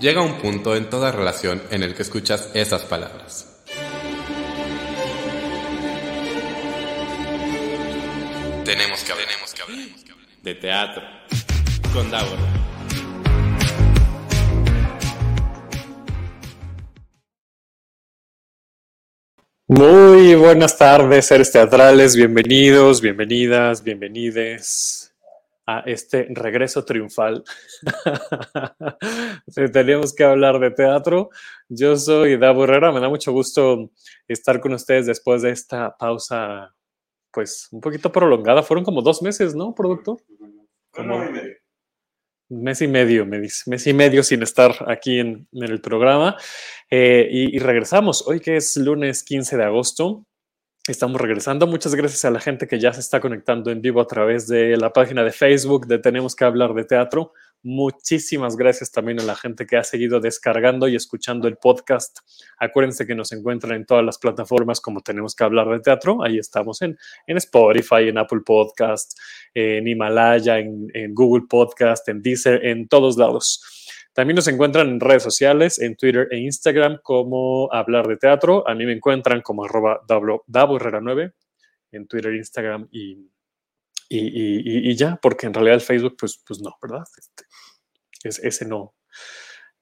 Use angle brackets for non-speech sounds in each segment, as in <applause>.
llega un punto en toda relación en el que escuchas esas palabras. Tenemos que hablar, tenemos que hablar, de teatro con Davor. Muy buenas tardes, seres teatrales, bienvenidos, bienvenidas, bienvenides a este regreso triunfal. <laughs> Tenemos que hablar de teatro. Yo soy Davo Herrera, me da mucho gusto estar con ustedes después de esta pausa, pues un poquito prolongada. Fueron como dos meses, ¿no, productor? Como mes y medio, me dice, mes y medio sin estar aquí en, en el programa. Eh, y, y, regresamos hoy que es lunes 15 de agosto. Estamos regresando. Muchas gracias a la gente que ya se está conectando en vivo a través de la página de Facebook de Tenemos que hablar de teatro. Muchísimas gracias también a la gente que ha seguido descargando y escuchando el podcast. Acuérdense que nos encuentran en todas las plataformas como tenemos que hablar de teatro. Ahí estamos en, en Spotify, en Apple Podcast, en Himalaya, en, en Google Podcast, en Deezer, en todos lados. También nos encuentran en redes sociales, en Twitter e Instagram como Hablar de Teatro. A mí me encuentran como arroba Herrera 9 en Twitter, Instagram y, y, y, y, ya, porque en realidad el Facebook, pues, pues no, ¿verdad? Este, es, ese no.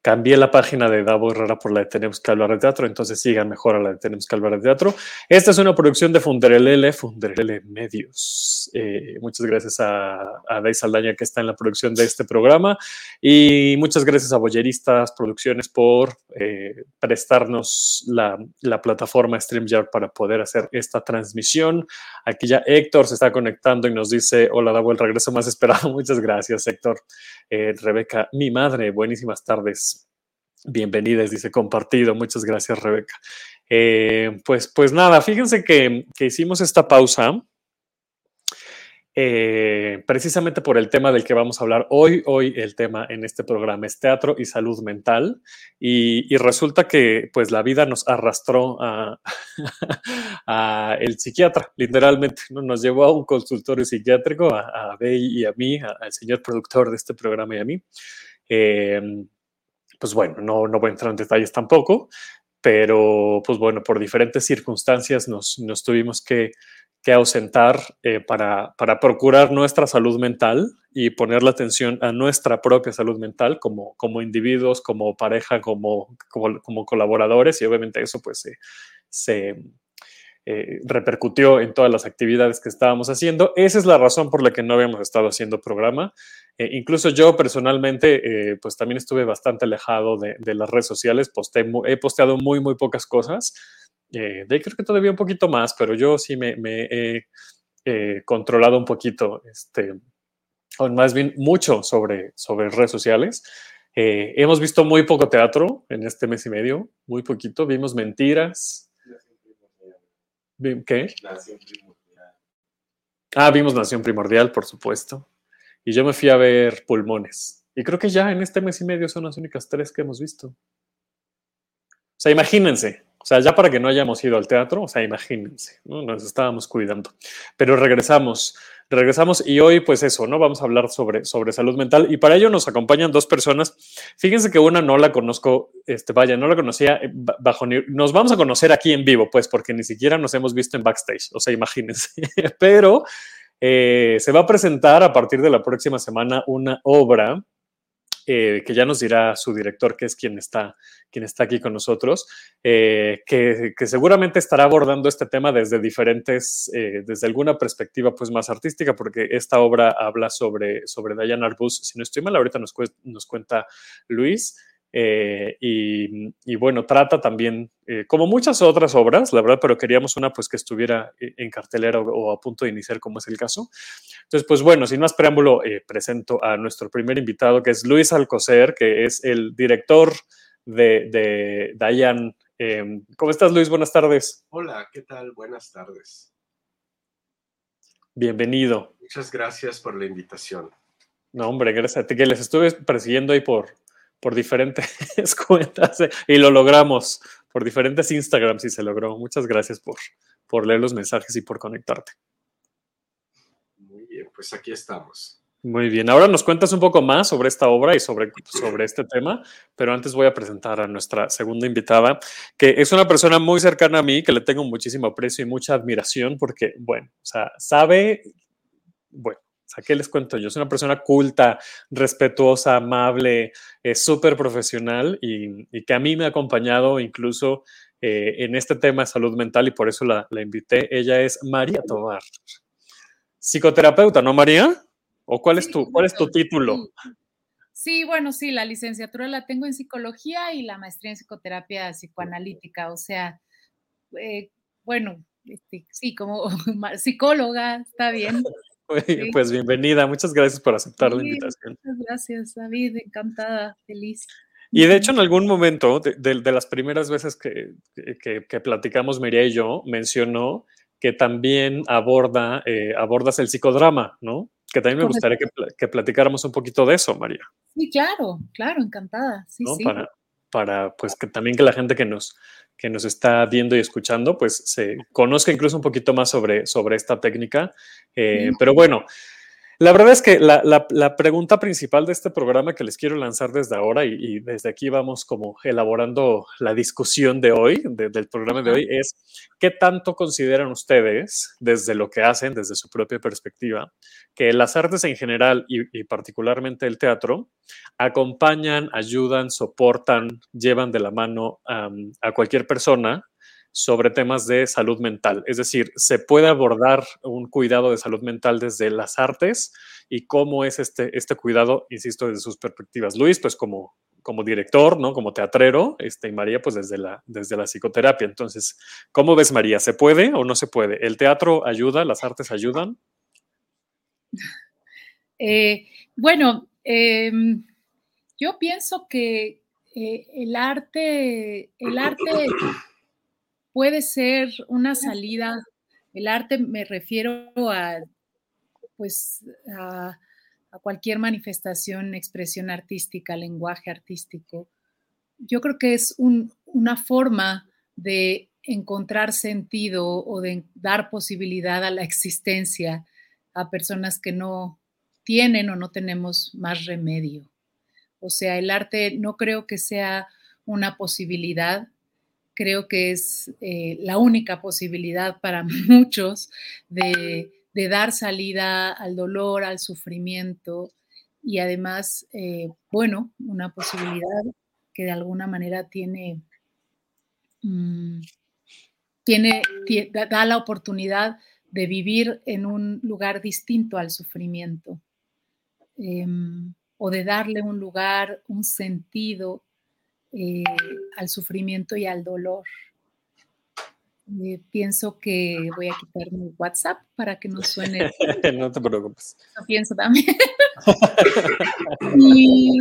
Cambié la página de Davo Herrera por la de Tenemos que hablar de teatro, entonces sigan mejor a la de Tenemos que hablar de teatro. Esta es una producción de Funderelele, Funderelele Medios. Eh, muchas gracias a, a Day Saldaña que está en la producción de este programa y muchas gracias a Boyeristas Producciones por eh, prestarnos la, la plataforma StreamYard para poder hacer esta transmisión. Aquí ya Héctor se está conectando y nos dice, hola Davo, el regreso más esperado. <laughs> Muchas gracias Héctor. Eh, Rebeca, mi madre, buenísimas tardes. Bienvenidas, dice compartido. Muchas gracias, Rebeca. Eh, pues, pues nada, fíjense que, que hicimos esta pausa eh, precisamente por el tema del que vamos a hablar hoy. Hoy el tema en este programa es teatro y salud mental. Y, resulta que pues la vida nos arrastró <laughs> a, el psiquiatra, literalmente. ¿no? Nos llevó a un consultorio psiquiátrico, a, a Bey y a mí, al señor productor de este programa y a mí. Eh, pues bueno, no, no voy a entrar en detalles tampoco, pero pues bueno, por diferentes circunstancias nos, nos tuvimos que, que ausentar eh, para, para, procurar nuestra salud mental y poner la atención a nuestra propia salud mental como, como individuos, como pareja, como, como, colaboradores y obviamente eso pues se eh, repercutió en todas las actividades que estábamos haciendo. Esa es la razón por la que no habíamos estado haciendo programa. Eh, incluso yo personalmente, eh, pues también estuve bastante alejado de, las redes sociales. Posté, he posteado muy, muy pocas cosas. de ahí creo que todavía un poquito más, pero yo sí me, he controlado un poquito, este, más bien mucho sobre, sobre redes sociales. Hemos visto muy poco teatro en este mes y medio, muy poquito. Vimos mentiras, ¿Qué? Nación Primordial. Ah, vimos Nación Primordial, por supuesto. Y yo me fui a ver Pulmones. Y creo que ya en este mes y medio son las únicas tres que hemos visto. O sea, imagínense. O sea, ya para que no hayamos ido al teatro, o sea, imagínense, ¿no? Nos estábamos cuidando. Pero regresamos, regresamos y hoy, pues eso, ¿no? Vamos a hablar sobre, sobre salud mental y para ello nos acompañan dos personas. Fíjense que una no la conozco, este, vaya, no la conocía eh, bajo, nos vamos a conocer aquí en vivo, pues, porque ni siquiera nos hemos visto en backstage, o sea, imagínense. <laughs> Pero eh, se va a presentar a partir de la próxima semana una obra eh, que ya nos dirá su director, que es quien está, quien está aquí con nosotros, eh, que, seguramente estará abordando este tema desde diferentes, eh, desde alguna perspectiva pues más artística, porque esta obra habla sobre, sobre Diane Arbus, si no estoy mal, ahorita nos cuenta Luis. Eh, y, y, bueno, trata también, eh, como muchas otras obras, la verdad, pero queríamos una pues que estuviera en cartelera o, o, a punto de iniciar, como es el caso. Entonces, pues bueno, sin más preámbulo, eh, presento a nuestro primer invitado, que es Luis Alcocer, que es el director de, de Dayan. ¿Cómo estás, Luis? Buenas tardes. Hola, ¿qué tal? Buenas tardes. Bienvenido. Muchas gracias por la invitación. No, hombre, gracias a ti, que les estuve persiguiendo ahí por, por diferentes <laughs> cuentas eh, y lo logramos por diferentes Instagrams y se logró. Muchas gracias por, por leer los mensajes y por conectarte. Muy bien, pues aquí estamos. Muy bien, ahora nos cuentas un poco más sobre esta obra y sobre, sobre este tema, pero antes voy a presentar a nuestra segunda invitada, que es una persona muy cercana a mí, que le tengo muchísimo aprecio y mucha admiración, porque, bueno, o sea, sabe, bueno, sea, ¿qué les cuento yo? Es una persona culta, respetuosa, amable, es súper profesional y, y, que a mí me ha acompañado incluso eh, en este tema de salud mental y por eso la, la invité. Ella es María Tobar, psicoterapeuta, ¿no, María? ¿O cuál, es, tu, cuál es tu título? Sí, bueno, sí, la licenciatura la tengo en psicología y la maestría en psicoterapia psicoanalítica. O sea, eh, bueno, este, sí, como <laughs> psicóloga, está bien. Sí. Pues bienvenida, muchas gracias por aceptar sí, la invitación. Muchas gracias, David, encantada, feliz. Y de hecho, en algún momento, de, de, de las primeras veces que, que, que, platicamos, María y yo, mencionó que también aborda, eh, abordas el psicodrama, ¿no? Que también me gustaría que, que, platicáramos un poquito de eso, María. Sí, claro, claro, encantada. Sí, ¿no? sí. Para, para, pues, que también que la gente que nos, que nos está viendo y escuchando, pues, se conozca incluso un poquito más sobre, sobre esta técnica. Eh, sí. Pero bueno, la verdad es que la, la, la, pregunta principal de este programa que les quiero lanzar desde ahora y, y desde aquí vamos como elaborando la discusión de hoy, de, del programa de hoy, es ¿qué tanto consideran ustedes desde lo que hacen, desde su propia perspectiva, que las artes en general y, y particularmente el teatro acompañan, ayudan, soportan, llevan de la mano um, a cualquier persona sobre temas de salud mental. Es decir, se puede abordar un cuidado de salud mental desde las artes y cómo es este, este cuidado, insisto, desde sus perspectivas. Luis, pues como, como director, ¿no? Como teatrero, este, y María, pues desde la, desde la psicoterapia. Entonces, ¿cómo ves, María? ¿Se puede o no se puede? ¿El teatro ayuda? ¿Las artes ayudan? <laughs> Eh, bueno, eh, yo pienso que eh, el arte, el arte puede ser una salida. El arte me refiero a, pues, a, a, cualquier manifestación, expresión artística, lenguaje artístico. Yo creo que es un, una forma de encontrar sentido o de dar posibilidad a la existencia a personas que no tienen o no tenemos más remedio. O sea, el arte no creo que sea una posibilidad, creo que es eh, la única posibilidad para <laughs> muchos de, dar salida al dolor, al sufrimiento y además, eh, bueno, una posibilidad que de alguna manera tiene, mmm, tiene, da la oportunidad de vivir en un lugar distinto al sufrimiento eh, o de darle un lugar, un sentido eh, al sufrimiento y al dolor. Eh, pienso que voy a quitar mi WhatsApp para que no suene. <laughs> no te preocupes. Lo pienso también. <laughs> y,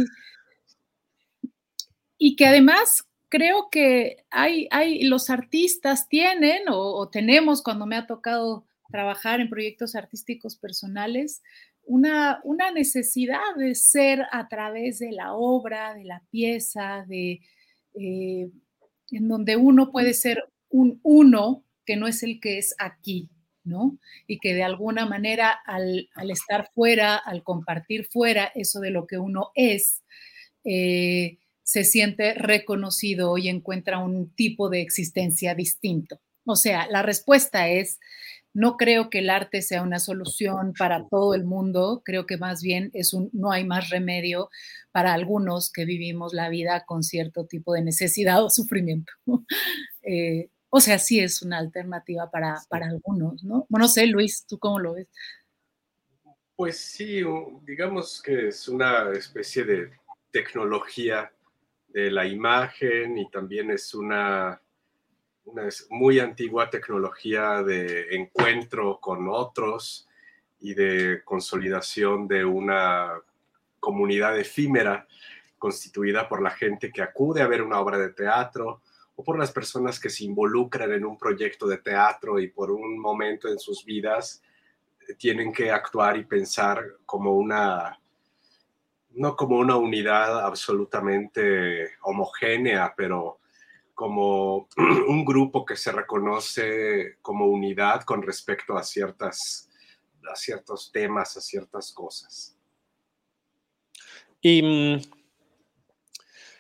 y, que además creo que hay, hay los artistas tienen o, o, tenemos cuando me ha tocado trabajar en proyectos artísticos personales una, una, necesidad de ser a través de la obra, de la pieza, de, eh, en donde uno puede ser un uno que no es el que es aquí, ¿no? Y que de alguna manera al, al estar fuera, al compartir fuera eso de lo que uno es, eh, se siente reconocido y encuentra un tipo de existencia distinto. O sea, la respuesta es no creo que el arte sea una solución para todo el mundo, creo que más bien es un no hay más remedio para algunos que vivimos la vida con cierto tipo de necesidad o sufrimiento. <laughs> eh, o sea, sí es una alternativa para, para algunos, ¿no? Bueno, no sé, Luis, ¿tú cómo lo ves? Pues sí, digamos que es una especie de tecnología de la imagen y también es una una muy antigua tecnología de encuentro con otros y de consolidación de una comunidad efímera constituida por la gente que acude a ver una obra de teatro o por las personas que se involucran en un proyecto de teatro y por un momento en sus vidas tienen que actuar y pensar como una no como una unidad absolutamente homogénea, pero como <clears throat> un grupo que se reconoce como unidad con respecto a, ciertas, a ciertos temas, a ciertas cosas. Y mm,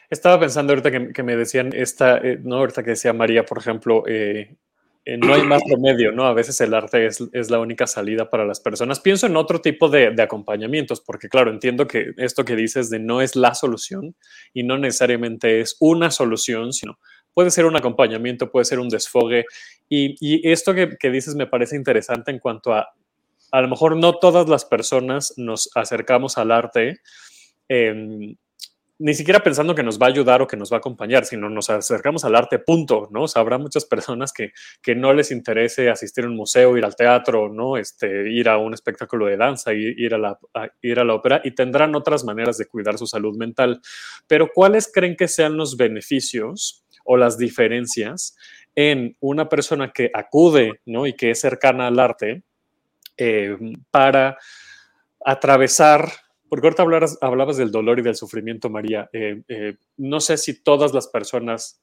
estaba pensando ahorita que, me decían esta, eh, no, ahorita que decía María, por ejemplo, eh, eh, no hay más remedio, ¿no? A veces el arte es, es, la única salida para las personas. Pienso en otro tipo de, de, acompañamientos, porque claro, entiendo que esto que dices de no es la solución y no necesariamente es una solución, sino puede ser un acompañamiento, puede ser un desfogue. Y, y esto que, que, dices me parece interesante en cuanto a, a lo mejor no todas las personas nos acercamos al arte. Eh, ni siquiera pensando que nos va a ayudar o que nos va a acompañar, sino nos acercamos al arte, punto, ¿no? O sea, habrá muchas personas que, que no les interese asistir a un museo, ir al teatro, ¿no? Este, ir a un espectáculo de danza, ir, a la, ir a la ópera y tendrán otras maneras de cuidar su salud mental. Pero ¿cuáles creen que sean los beneficios o las diferencias en una persona que acude, ¿no? Y que es cercana al arte eh, para atravesar porque ahorita hablabas, hablabas, del dolor y del sufrimiento, María. Eh, eh, no sé si todas las personas,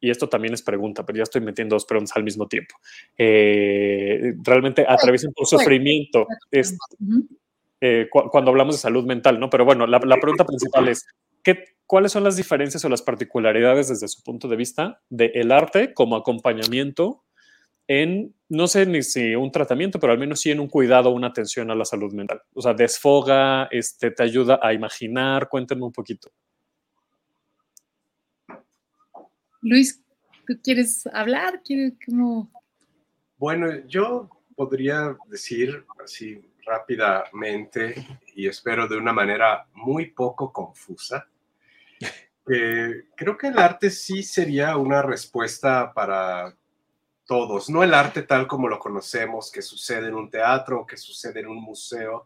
y esto también es pregunta, pero ya estoy metiendo dos preguntas al mismo tiempo, eh, realmente atraviesan por sufrimiento. Es, cuando hablamos de salud mental, ¿no? Pero bueno, la, la pregunta principal es, ¿qué, ¿cuáles son las diferencias o las particularidades desde su punto de vista del el arte como acompañamiento en, no sé ni si un tratamiento, pero al menos sí en un cuidado, una atención a la salud mental. O sea, desfoga, este, te ayuda a imaginar. Cuéntenme un poquito. Luis, ¿tú quieres hablar? Bueno, yo podría decir así rápidamente y espero de una manera muy poco confusa. que creo que el arte sí sería una respuesta para todos, no el arte tal como lo conocemos, que sucede en un teatro, que sucede en un museo,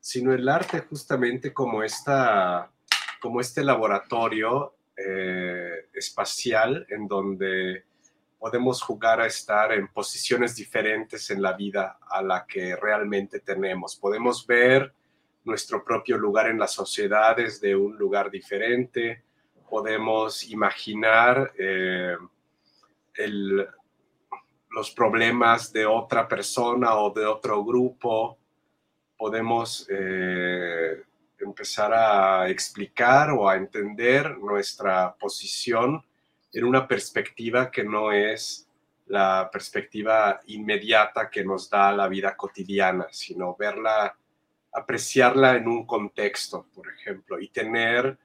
sino el arte justamente como, esta, como este laboratorio eh, espacial en donde podemos jugar a estar en posiciones diferentes en la vida a la que realmente tenemos. Podemos ver nuestro propio lugar en la sociedad desde un lugar diferente, podemos imaginar eh, el, los problemas de otra persona o de otro grupo, podemos eh, empezar a explicar o a entender nuestra posición en una perspectiva que no es la perspectiva inmediata que nos da la vida cotidiana, sino verla, apreciarla en un contexto, por ejemplo, y tener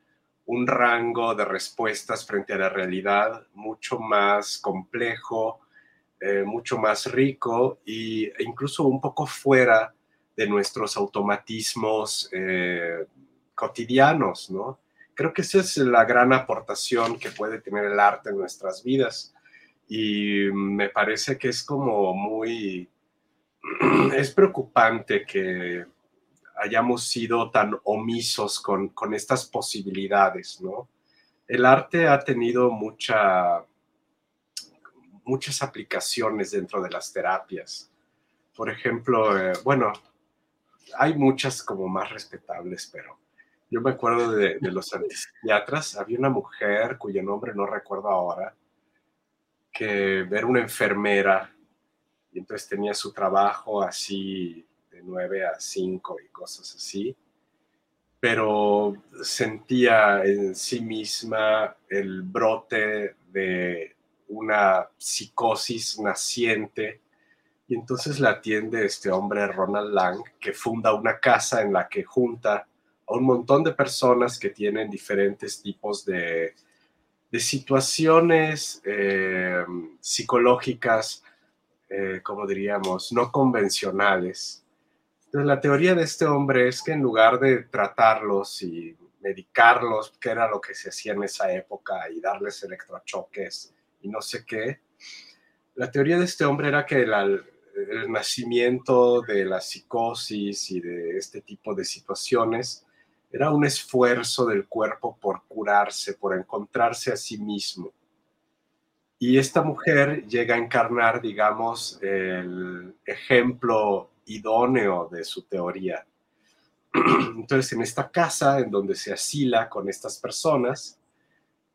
un rango de respuestas frente a la realidad mucho más complejo, eh, mucho más rico e incluso un poco fuera de nuestros automatismos eh, cotidianos, ¿no? Creo que esa es la gran aportación que puede tener el arte en nuestras vidas y me parece que es como muy, <clears throat> es preocupante que hayamos sido tan omisos con, con estas posibilidades, ¿no? El arte ha tenido mucha muchas aplicaciones dentro de las terapias. Por ejemplo, eh, bueno, hay muchas como más respetables, pero yo me acuerdo de, los antipsiquiatras. Había una mujer cuyo nombre no recuerdo ahora, que era una enfermera y entonces tenía su trabajo así de 9 a 5 y cosas así, pero sentía en sí misma el brote de una psicosis naciente y entonces la atiende este hombre Ronald Lang que funda una casa en la que junta a un montón de personas que tienen diferentes tipos de, de situaciones eh, psicológicas, eh, como diríamos, no convencionales. Entonces la teoría de este hombre es que en lugar de tratarlos y medicarlos, que era lo que se hacía en esa época, y darles electrochoques, y no sé qué. La teoría de este hombre era que el, nacimiento de la psicosis y de este tipo de situaciones era un esfuerzo del cuerpo por curarse, por encontrarse a sí mismo. Y esta mujer llega a encarnar, digamos, el ejemplo idóneo de su teoría. <clears throat> Entonces, en esta casa en donde se asila con estas personas,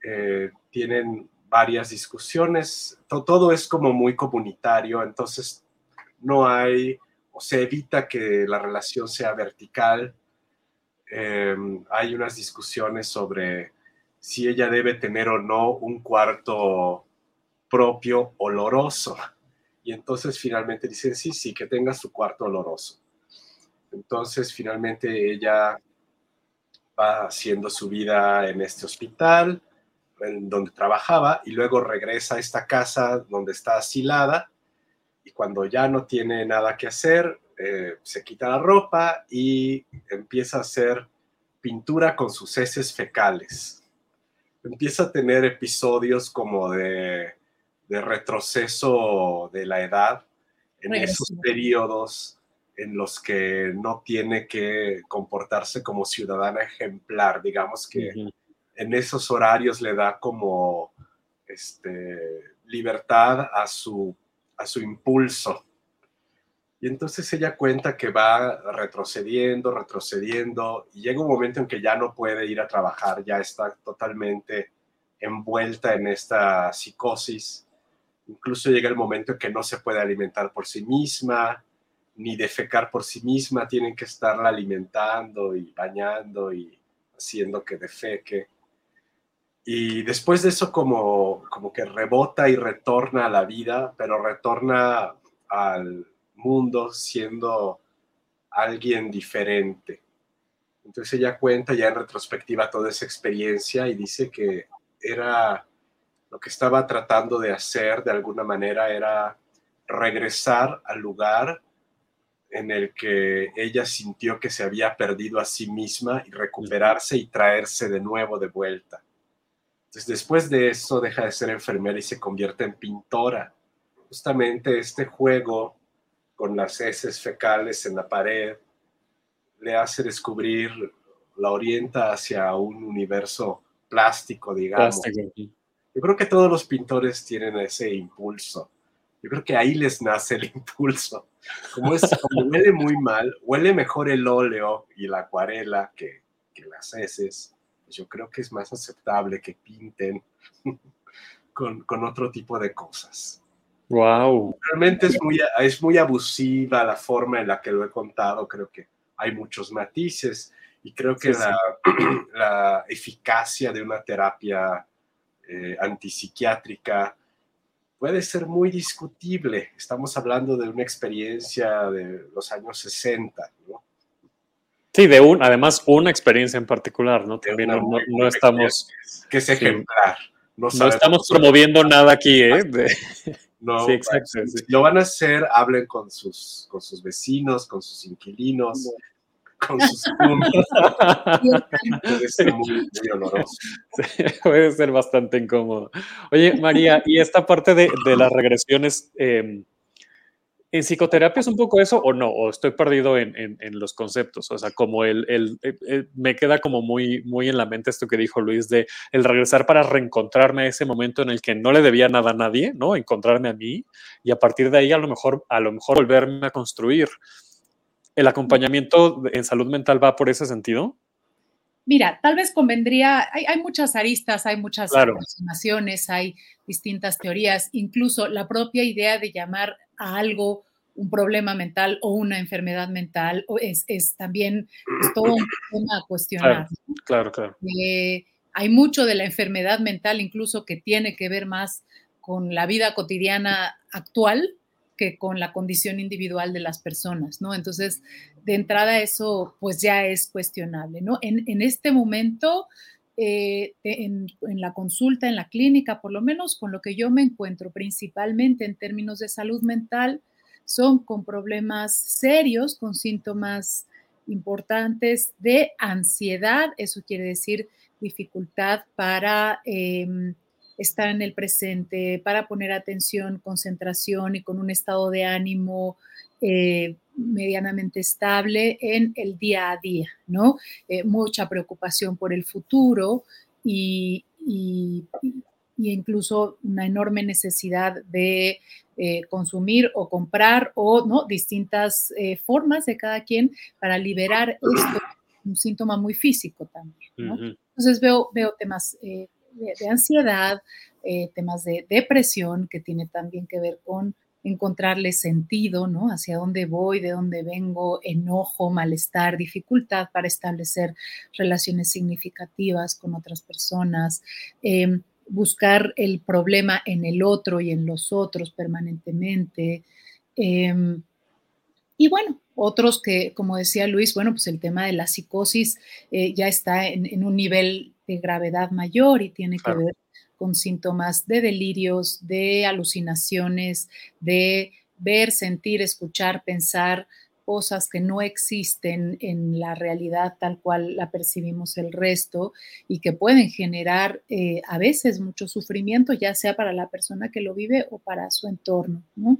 eh, tienen varias discusiones, todo, es como muy comunitario, entonces no hay, o se evita que la relación sea vertical, em, hay unas discusiones sobre si ella debe tener o no un cuarto propio oloroso. Y entonces finalmente dicen, sí, sí, que tenga su cuarto oloroso. Entonces finalmente ella va haciendo su vida en este hospital, en donde trabajaba, y luego regresa a esta casa donde está asilada, y cuando ya no tiene nada que hacer, eh, se quita la ropa y empieza a hacer pintura con sus heces fecales. Empieza a tener episodios como de, de retroceso de la edad en esos periodos en los que no tiene que comportarse como ciudadana ejemplar, digamos que en esos horarios le da como este, libertad a su, a su impulso. Y entonces ella cuenta que va retrocediendo, retrocediendo, y llega un momento en que ya no puede ir a trabajar, ya está totalmente envuelta en esta psicosis. Incluso llega el momento en que no se puede alimentar por sí misma, ni defecar por sí misma, tienen que estarla alimentando y bañando y haciendo que defeque. Y después de eso como, como que rebota y retorna a la vida, pero retorna al mundo siendo alguien diferente. Entonces ella cuenta ya en retrospectiva toda esa experiencia y dice que era lo que estaba tratando de hacer de alguna manera era regresar al lugar en el que ella sintió que se había perdido a sí misma y recuperarse y traerse de nuevo de vuelta. Entonces, después de eso, deja de ser enfermera y se convierte en pintora. Justamente este juego con las heces fecales en la pared le hace descubrir, la orienta hacia un universo plástico, digamos. Yo creo que todos los pintores tienen ese impulso yo creo que ahí les nace el <laughs> impulso. Como, es, como huele muy mal, huele mejor el óleo y la acuarela que, que las heces. Pues yo creo que es más aceptable que pinten <laughs> con, con otro tipo de cosas. Wow. Realmente es muy, es muy abusiva la forma en la que lo he contado. Creo que hay muchos matices y creo que la, <clears throat> la, eficacia de una terapia eh, antipsiquiátrica puede ser muy discutible. Estamos hablando de una experiencia de los años 60, ¿no? Sí, de un, además una experiencia en particular, ¿no? También no, estamos... Que es ejemplar. No, estamos promoviendo nada aquí, ¿eh? No, sí, exacto. Si lo van a hacer, hablen con sus, con sus vecinos, con sus inquilinos, con sus puede <laughs> ser muy, oloroso. <laughs> puede ser bastante incómodo. Oye, María, ¿y esta parte de, las regresiones em, en psicoterapia es un poco eso o no? ¿O estoy perdido en, los conceptos? O sea, como el, me queda como muy, muy en la mente esto que dijo Luis de el regresar para reencontrarme a ese momento en el que no le debía nada a nadie, ¿no? Encontrarme a mí y a partir de ahí a lo mejor, a lo mejor volverme a construir. ¿El acompañamiento en salud mental va por ese sentido? Mira, tal vez convendría, hay, muchas aristas, hay muchas aproximaciones, hay distintas teorías, incluso la propia idea de llamar a algo un problema mental o una enfermedad mental es, es también todo un tema a cuestionar. Claro, claro. Eh, hay mucho de la enfermedad mental incluso que tiene que ver más con la vida cotidiana actual que con la condición individual de las personas, ¿no? Entonces, de entrada eso pues ya es cuestionable, ¿no? En, este momento, eh, en, la consulta, en la clínica, por lo menos con lo que yo me encuentro principalmente en términos de salud mental, son con problemas serios, con síntomas importantes de ansiedad, eso quiere decir dificultad para em, estar en el presente, para poner atención, concentración y con un estado de ánimo eh, medianamente estable en el día a día, ¿no? Eh, mucha preocupación por el futuro y, incluso una enorme necesidad de eh, consumir o comprar o no distintas formas de cada quien para liberar esto, un síntoma muy físico también. ¿no? Entonces veo, veo temas de, ansiedad, temas de depresión que tiene también que ver con encontrarle sentido, ¿no? Hacia dónde voy, de dónde vengo, enojo, malestar, dificultad para establecer relaciones significativas con otras personas, em, buscar el problema en el otro y en los otros permanentemente. Em, y bueno, otros que, como decía Luis, bueno, pues el tema de la psicosis eh, ya está en, un nivel de gravedad mayor y tiene que ver con síntomas de delirios, de alucinaciones, de ver, sentir, escuchar, pensar cosas que no existen en la realidad tal cual la percibimos el resto y que pueden generar eh, a veces mucho sufrimiento, ya sea para la persona que lo vive o para su entorno. ¿no?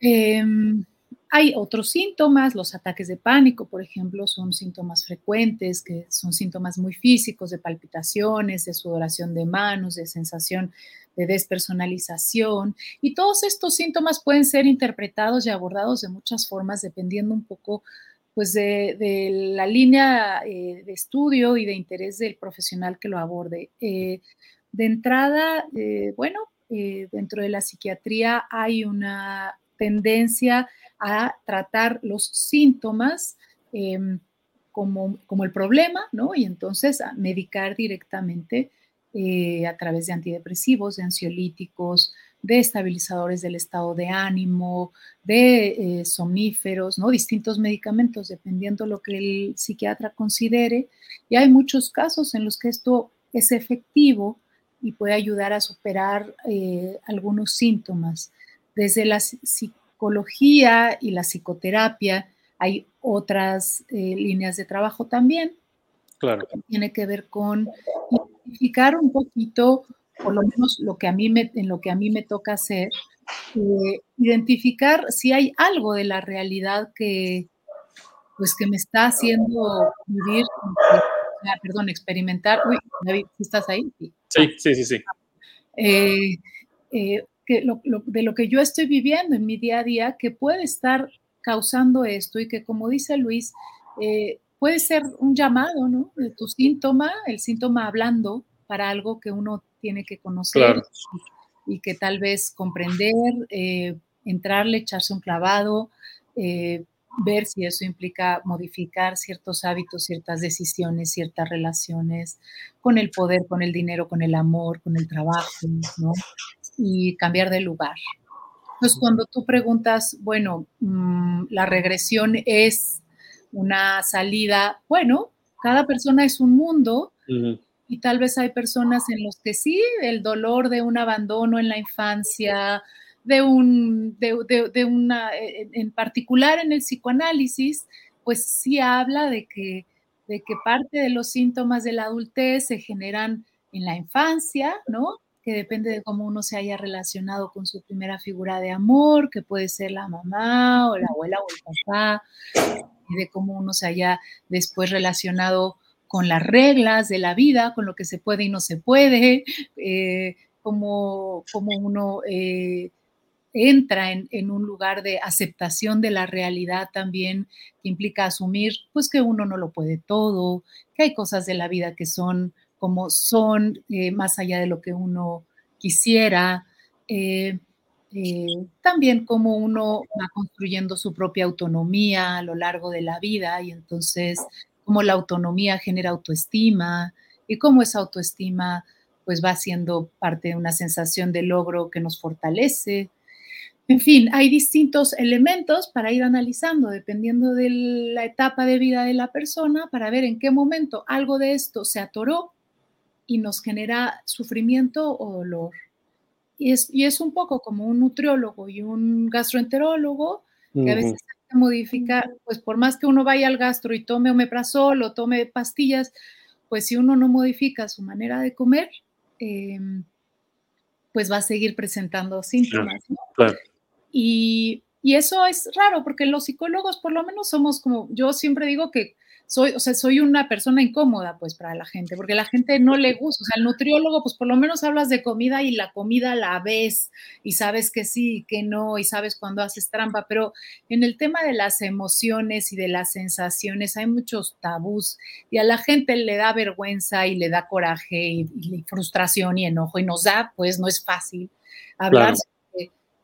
Em, hay otros síntomas, los ataques de pánico, por ejemplo, son síntomas frecuentes, que son síntomas muy físicos de palpitaciones, de sudoración de manos, de sensación de despersonalización. Y todos estos síntomas pueden ser interpretados y abordados de muchas formas, dependiendo un poco pues de, la línea eh, de estudio y de interés del profesional que lo aborde. Eh, de entrada, eh, bueno, dentro de la psiquiatría hay una tendencia a tratar los síntomas em, como, como, el problema, ¿no? Y entonces a medicar directamente eh, a través de antidepresivos, de ansiolíticos, de estabilizadores del estado de ánimo, de eh, somníferos, ¿no? Distintos medicamentos, dependiendo lo que el psiquiatra considere. Y hay muchos casos en los que esto es efectivo y puede ayudar a superar eh, algunos síntomas. Desde la psicología y la psicoterapia, hay otras eh, líneas de trabajo también. Claro. Que tiene que ver con identificar un poquito, por lo menos lo que a mí me, en lo que a mí me toca hacer, eh, identificar si hay algo de la realidad que, pues, que me está haciendo vivir, ah, perdón, experimentar. Uy, ¿estás ahí? Sí, sí, sí, sí. Eh, de lo que yo estoy viviendo en mi día a día que puede estar causando esto y que, como dice Luis, eh, puede ser un llamado, ¿no? De tu síntoma, el síntoma hablando para algo que uno tiene que conocer y, que tal vez comprender, eh, entrarle, echarse un clavado, eh, ver si eso implica modificar ciertos hábitos, ciertas decisiones, ciertas relaciones con el poder, con el dinero, con el amor, con el trabajo, ¿no? Y cambiar de lugar. Entonces, cuando tú preguntas, bueno, mm, la regresión es una salida, bueno, cada persona es un mundo y tal vez hay personas en los que sí, el dolor de un abandono en la infancia, de un, de, una, en particular en el psicoanálisis, pues sí habla de que, de que parte de los síntomas de la adultez se generan en la infancia, ¿no? Que depende de cómo uno se haya relacionado con su primera figura de amor, que puede ser la mamá o la abuela o el papá, y de cómo uno se haya después relacionado con las reglas de la vida, con lo que se puede y no se puede, eh, como, uno eh, entra en, en, un lugar de aceptación de la realidad también, que implica asumir pues que uno no lo puede todo, que hay cosas de la vida que son como son, eh, más allá de lo que uno quisiera. Eh, eh, también como uno va construyendo su propia autonomía a lo largo de la vida y entonces cómo la autonomía genera autoestima y cómo esa autoestima pues va siendo parte de una sensación de logro que nos fortalece. En fin, hay distintos elementos para ir analizando dependiendo de la etapa de vida de la persona para ver en qué momento algo de esto se atoró y nos genera sufrimiento o dolor. Y es, y es un poco como un nutriólogo y un gastroenterólogo que a veces hay que modificar, pues por más que uno vaya al gastro y tome omeprazol o tome pastillas, pues si uno no modifica su manera de comer, em, pues va a seguir presentando síntomas. Y, y, eso es raro, porque los psicólogos por lo menos somos como, yo siempre digo que soy, o sea, soy una persona incómoda, pues, para la gente, porque la gente no le gusta. O sea, el nutriólogo, pues, por lo menos hablas de comida y la comida la ves y sabes que sí que no y sabes cuando haces trampa, pero en el tema de las emociones y de las sensaciones hay muchos tabús y a la gente le da vergüenza y le da coraje y, frustración y enojo y nos da, pues, no es fácil hablar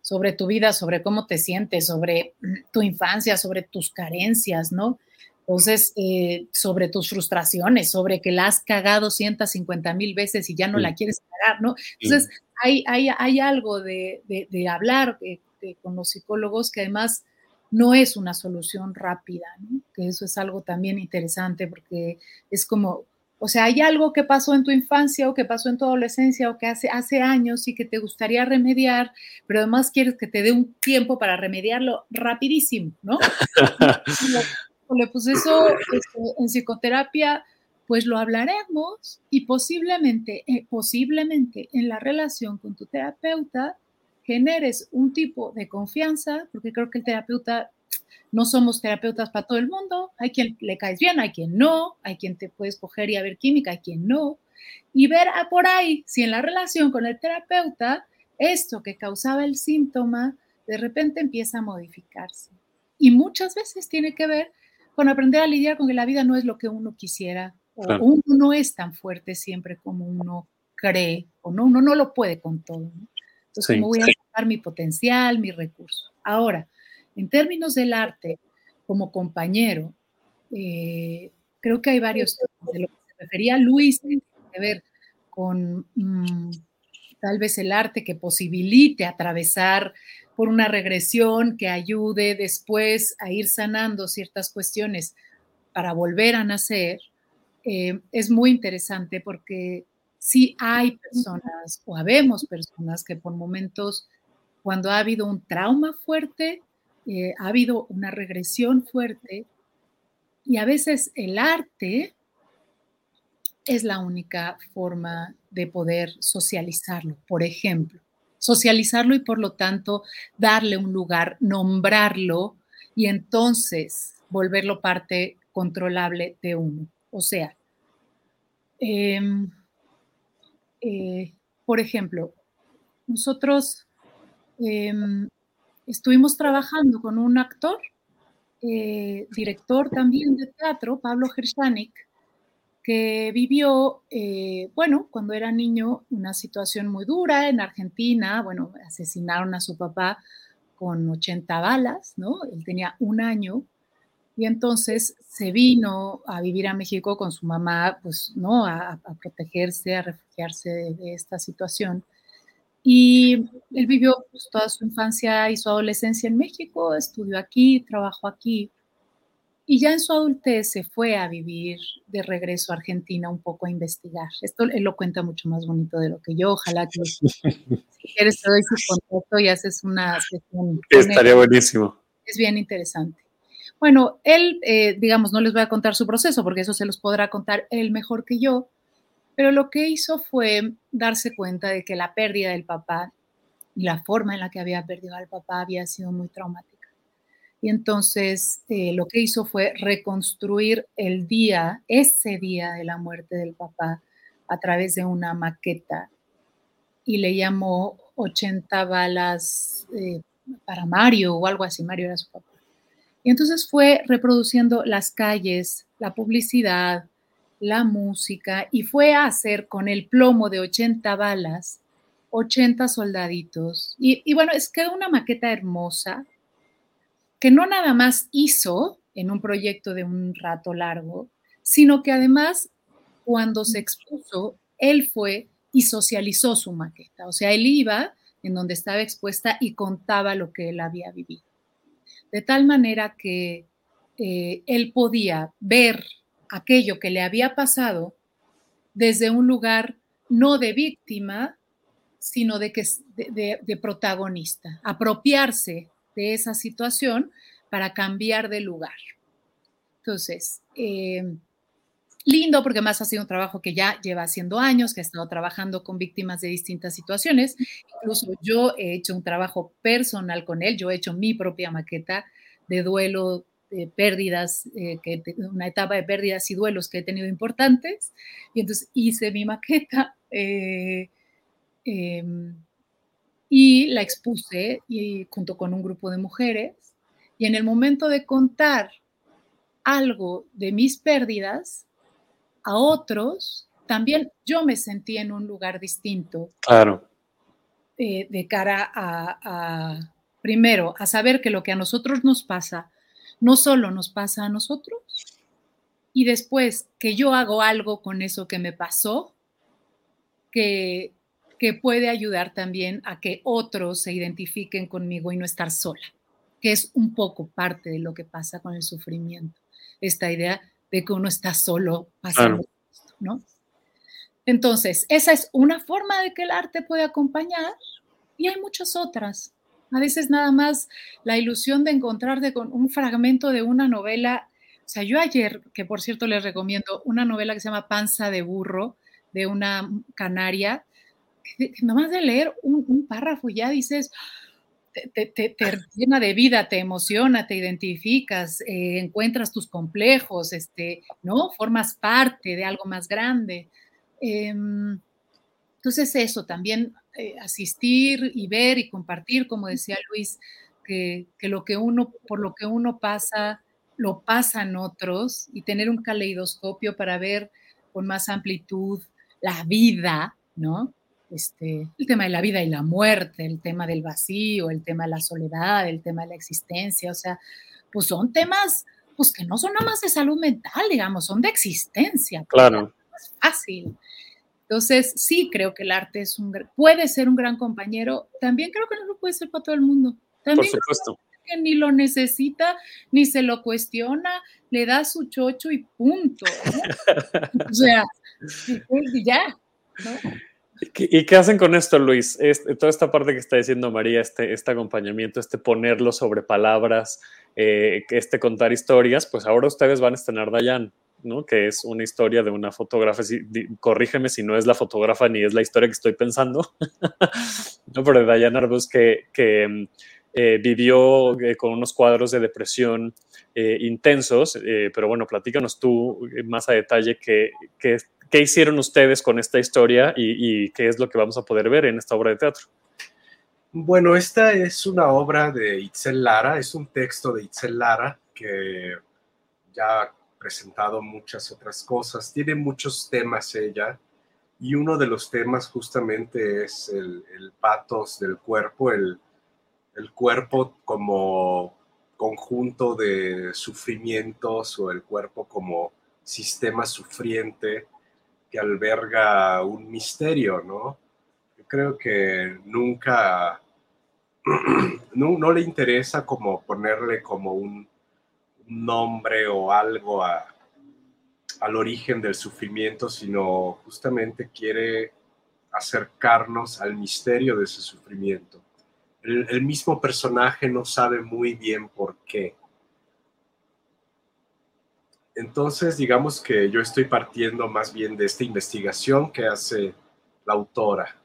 sobre tu vida, sobre cómo te sientes, sobre tu infancia, sobre tus carencias, ¿no? Entonces, eh, sobre tus frustraciones, sobre que la has cagado 150 mil veces y ya no la quieres cagar, ¿no? Entonces, hay, hay, hay, algo de, de, hablar con los psicólogos que además no es una solución rápida, ¿no? que eso es algo también interesante porque es como, o sea, hay algo que pasó en tu infancia o que pasó en tu adolescencia o que hace, hace años y que te gustaría remediar, pero además quieres que te dé un tiempo para remediarlo rapidísimo, ¿no? <laughs> pues eso este, en psicoterapia, pues lo hablaremos y posiblemente, eh, posiblemente en la relación con tu terapeuta generes un tipo de confianza, porque creo que el terapeuta, no somos terapeutas para todo el mundo, hay quien le caes bien, hay quien no, hay quien te puede escoger y a ver química, hay quien no, y ver por ahí si en la relación con el terapeuta, esto que causaba el síntoma, de repente empieza a modificarse. Y muchas veces tiene que ver con aprender a lidiar con que la vida no es lo que uno quisiera, o uno no es tan fuerte siempre como uno cree, o no, uno no lo puede con todo. Entonces, ¿cómo voy a sacar mi potencial, mi recurso? Ahora, en términos del arte, como compañero, eh, creo que hay varios temas. De lo que se refería Luis, tiene que ver con mm, tal vez el arte que posibilite atravesar por una regresión que ayude después a ir sanando ciertas cuestiones para volver a nacer, eh, es muy interesante porque sí hay personas o habemos personas que por momentos, cuando ha habido un trauma fuerte, eh, ha habido una regresión fuerte, y a veces el arte es la única forma de poder socializarlo. Por ejemplo, socializarlo y por lo tanto darle un lugar, nombrarlo y entonces volverlo parte controlable de uno. O sea, em, eh, por ejemplo, nosotros em, estuvimos trabajando con un actor, eh, director también de teatro, Pablo Gershanik, que vivió, eh, bueno, cuando era niño, una situación muy dura en Argentina. Bueno, asesinaron a su papá con 80 balas, ¿no? Él tenía un año y entonces se vino a vivir a México con su mamá, pues, ¿no? A, protegerse, a refugiarse de, esta situación. Y él vivió pues, toda su infancia y su adolescencia en México, estudió aquí, trabajó aquí. Y ya en su adultez se fue a vivir de regreso a Argentina un poco a investigar. Esto él lo cuenta mucho más bonito de lo que yo. Ojalá que <laughs> si quieres te doy su contacto y haces una sesión. Estaría buenísimo. Es bien interesante. Bueno, él, eh, digamos, no les voy a contar su proceso porque eso se los podrá contar él mejor que yo, pero lo que hizo fue darse cuenta de que la pérdida del papá y la forma en la que había perdido al papá había sido muy traumática y entonces eh, lo que hizo fue reconstruir el día, ese día de la muerte del papá, a través de una maqueta y le llamó 80 balas eh, para Mario o algo así, Mario era su papá. Y entonces fue reproduciendo las calles, la publicidad, la música y fue a hacer con el plomo de 80 balas 80 soldaditos. Y, y bueno, es quedó una maqueta hermosa, que no nada más hizo en un proyecto de un rato largo, sino que además cuando se expuso, él fue y socializó su maqueta. O sea, él iba en donde estaba expuesta y contaba lo que él había vivido. De tal manera que eh, él podía ver aquello que le había pasado desde un lugar no de víctima, sino de, que, de protagonista, apropiarse de esa situación para cambiar de lugar. Entonces, eh, lindo porque más ha sido un trabajo que ya lleva haciendo años, que ha estado trabajando con víctimas de distintas situaciones. Incluso yo he hecho un trabajo personal con él, yo he hecho mi propia maqueta de duelo, de pérdidas, eh, que, una etapa de pérdidas y duelos que he tenido importantes. Y entonces hice mi maqueta. Eh, em, y la expuse y, junto con un grupo de mujeres. Y en el momento de contar algo de mis pérdidas a otros, también yo me sentí en un lugar distinto. Claro. eh, de cara a, primero, a saber que lo que a nosotros nos pasa, no solo nos pasa a nosotros, y después que yo hago algo con eso que me pasó, que, que puede ayudar también a que otros se identifiquen conmigo y no estar sola, que es un poco parte de lo que pasa con el sufrimiento, esta idea de que uno está solo pasando, ¿no? Entonces, esa es una forma de que el arte puede acompañar y hay muchas otras. A veces nada más la ilusión de encontrarte con un fragmento de una novela. O sea, yo ayer, que por cierto les recomiendo una novela que se llama Panza de Burro, de una canaria, que, nomás de leer un, párrafo ya dices, te, llena de vida, te emociona, te identificas, eh, encuentras tus complejos, este, ¿no? Formas parte de algo más grande. Em, entonces eso, también eh, asistir y ver y compartir, como decía Luis, que, lo que uno, por lo que uno pasa, lo pasan otros y tener un caleidoscopio para ver con más amplitud la vida, ¿no? Este, el tema de la vida y la muerte, el tema del vacío, el tema de la soledad, el tema de la existencia, o sea, pues son temas pues que no son nada más de salud mental, digamos, son de existencia. Claro fácil. Entonces, sí creo que el arte es un, puede ser un gran compañero. También creo que no lo puede ser para todo el mundo. También Por supuesto. Que ni lo necesita, ni se lo cuestiona, le da su chocho y punto. <laughs> o sea, y ya. ¿Y qué hacen con esto, Luis? toda esta parte que está diciendo María, este, este acompañamiento, este ponerlo sobre palabras, eh, este contar historias, pues ahora ustedes van a estrenar Dayan. Que es una historia de una fotógrafa. corrígeme si no es la fotógrafa ni es la historia que estoy pensando. <laughs> no, pero Diana Arbus que, que eh, vivió eh, con unos cuadros de depresión eh, intensos. pero bueno, platícanos tú más a detalle qué, qué, qué hicieron ustedes con esta historia y, y qué es lo que vamos a poder ver en esta obra de teatro. Bueno, esta es una obra de Itzel Lara, es un texto de Itzel Lara que ya presentado muchas otras cosas, tiene muchos temas ella, y uno de los temas justamente es el, patos del cuerpo, el, el cuerpo como conjunto de sufrimientos o el cuerpo como sistema sufriente que alberga un misterio, ¿no? Creo que nunca, <clears throat> no, le interesa como ponerle como un, nombre o algo al origen del sufrimiento, sino justamente quiere acercarnos al misterio de ese sufrimiento. El, mismo personaje no sabe muy bien por qué. Entonces, digamos que yo estoy partiendo más bien de esta investigación que hace la autora.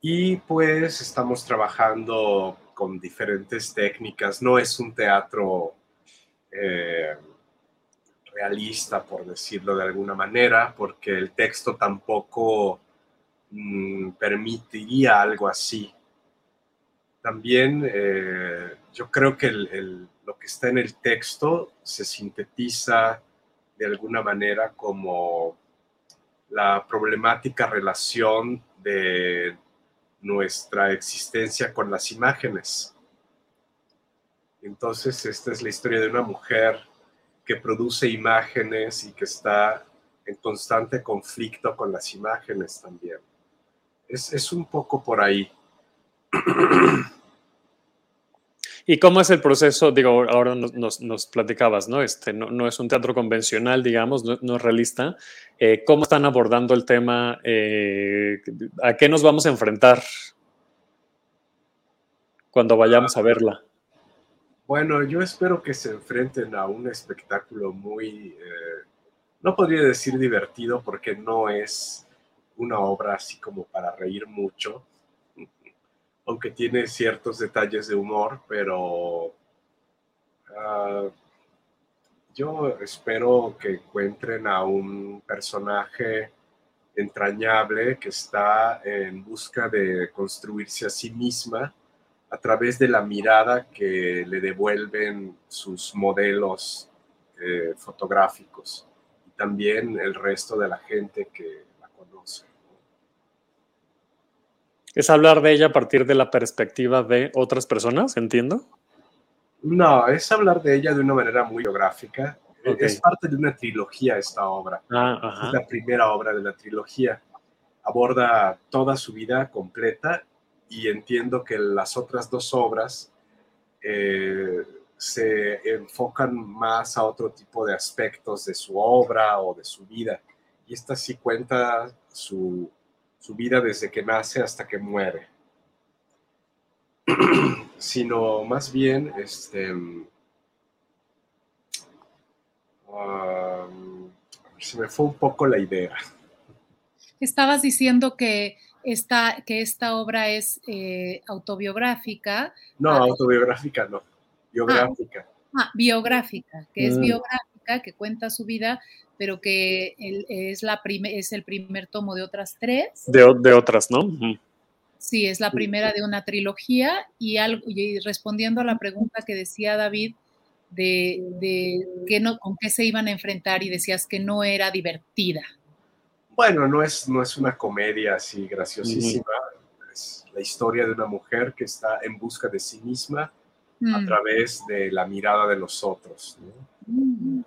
Y pues estamos trabajando con diferentes técnicas. No es un teatro eh, realista, por decirlo de alguna manera, porque el texto tampoco mm, permitiría algo así. También eh, yo creo que lo que está en el texto se sintetiza de alguna manera como la problemática relación de nuestra existencia con las imágenes. Entonces, esta es la historia de una mujer que produce imágenes y que está en constante conflicto con las imágenes también. Es, un poco por ahí. <clears throat> ¿Y cómo es el proceso? Digo, ahora nos, platicabas, ¿no? Este, no, es un teatro convencional, digamos, no, es realista. Eh, ¿Cómo están abordando el tema? Eh, ¿A qué nos vamos a enfrentar cuando vayamos a verla? Bueno, yo espero que se enfrenten a un espectáculo muy, eh, no podría decir divertido porque no es una obra así como para reír mucho, aunque tiene ciertos detalles de humor, pero ah, yo espero que encuentren a un personaje entrañable que está en busca de construirse a sí misma a través de la mirada que le devuelven sus modelos eh, fotográficos y también el resto de la gente que la conoce. Es hablar de ella a partir de la perspectiva de otras personas, entiendo. No, es hablar de ella de una manera muy biográfica. Es parte de una trilogía esta obra. Ah, es la primera obra de la trilogía. Aborda toda su vida completa y entiendo que las otras dos obras eh, se enfocan más a otro tipo de aspectos de su obra o de su vida. Y esta sí cuenta su, su vida desde que nace hasta que muere. <clears throat> Sino más bien, este, se me fue un poco la idea. Estabas diciendo que esta, que esta obra es eh, autobiográfica. No, ah, autobiográfica no, biográfica. Ah, ah biográfica, que es mm. biográfica, que cuenta su vida, pero que es, la es el primer tomo de otras tres. De, de otras, ¿no? Sí, es la primera de una trilogía y, algo, y respondiendo a la pregunta que decía David de, de no, con qué se iban a enfrentar y decías que no era divertida. Bueno, no es, no es una comedia así graciosísima, es la historia de una mujer que está en busca de sí misma a mm. través de la mirada de los otros. Mm.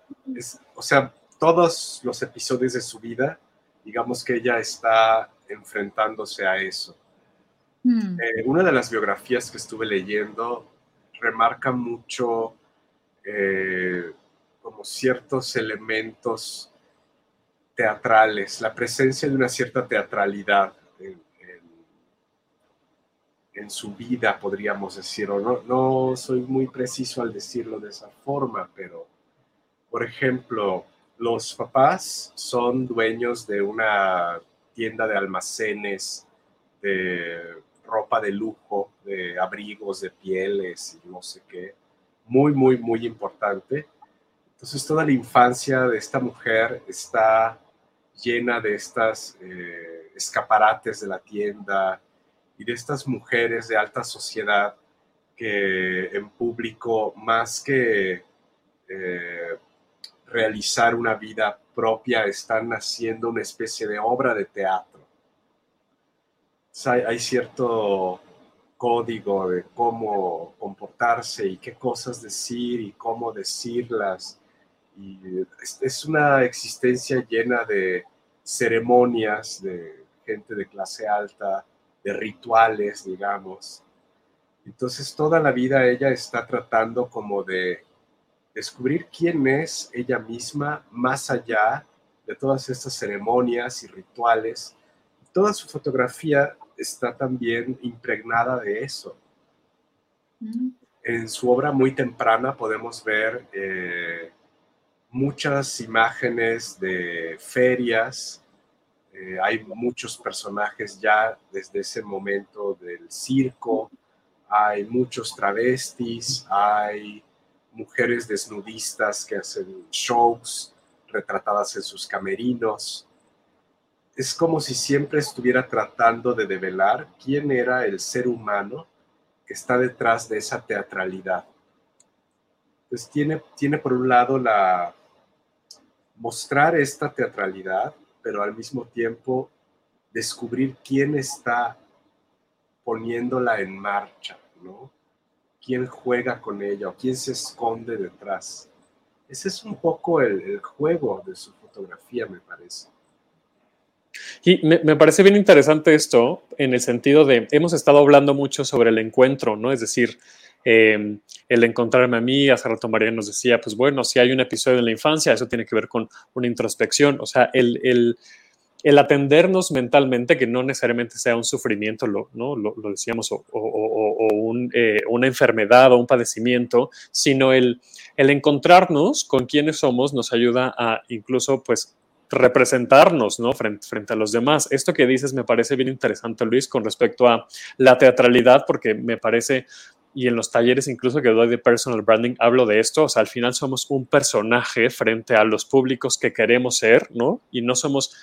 o sea, todos los episodios de su vida, digamos que ella está enfrentándose a eso. Mm. Eh, una de las biografías que estuve leyendo remarca mucho eh, como ciertos elementos teatrales, la presencia de una cierta teatralidad en, su vida, podríamos decir, o no, no soy muy preciso al decirlo de esa forma, pero, por ejemplo, los papás son dueños de una tienda de almacenes de ropa de lujo, de abrigos, de pieles y no sé qué. Muy, muy, muy importante. Entonces toda la infancia de esta mujer está llena de estas eh, escaparates de la tienda y de estas mujeres de alta sociedad que en público, más que eh, realizar una vida propia, están haciendo una especie de obra de teatro. hay, cierto código de cómo comportarse y qué cosas decir y cómo decirlas. Es, una existencia llena de ceremonias, de gente de clase alta, de rituales, digamos. Entonces toda la vida ella está tratando como de descubrir quién es ella misma más allá de todas estas ceremonias y rituales. Toda su fotografía está también impregnada de eso. Mm. En su obra muy temprana podemos ver eh, muchas imágenes de ferias. Eh, hay muchos personajes ya desde ese momento del circo. Hay muchos travestis, hay mujeres desnudistas que hacen shows retratadas en sus camerinos. Es como si siempre estuviera tratando de develar quién era el ser humano que está detrás de esa teatralidad. Entonces tiene, tiene por un lado la mostrar esta teatralidad, pero al mismo tiempo descubrir quién está poniéndola en marcha, ¿no? Quién juega con ella o quién se esconde detrás. Ese es un poco el, juego de su fotografía, me parece. Y me, parece bien interesante esto en el sentido de, hemos estado hablando mucho sobre el encuentro, ¿no? Es decir, em, el encontrarme a mí, hace rato María nos decía, pues bueno, si hay un episodio en la infancia, eso tiene que ver con una introspección, o sea, el, el el atendernos mentalmente, que no necesariamente sea un sufrimiento, lo, ¿no? lo, decíamos, o, eh, una enfermedad o un padecimiento, sino el, el encontrarnos con quienes somos nos ayuda a incluso pues representarnos ¿no? frente, frente a los demás. Esto que dices me parece bien interesante, Luis, con respecto a la teatralidad, porque me parece y en los talleres incluso que doy de personal branding hablo de esto, o sea, al final somos un personaje frente a los públicos que queremos ser, ¿no? Y no somos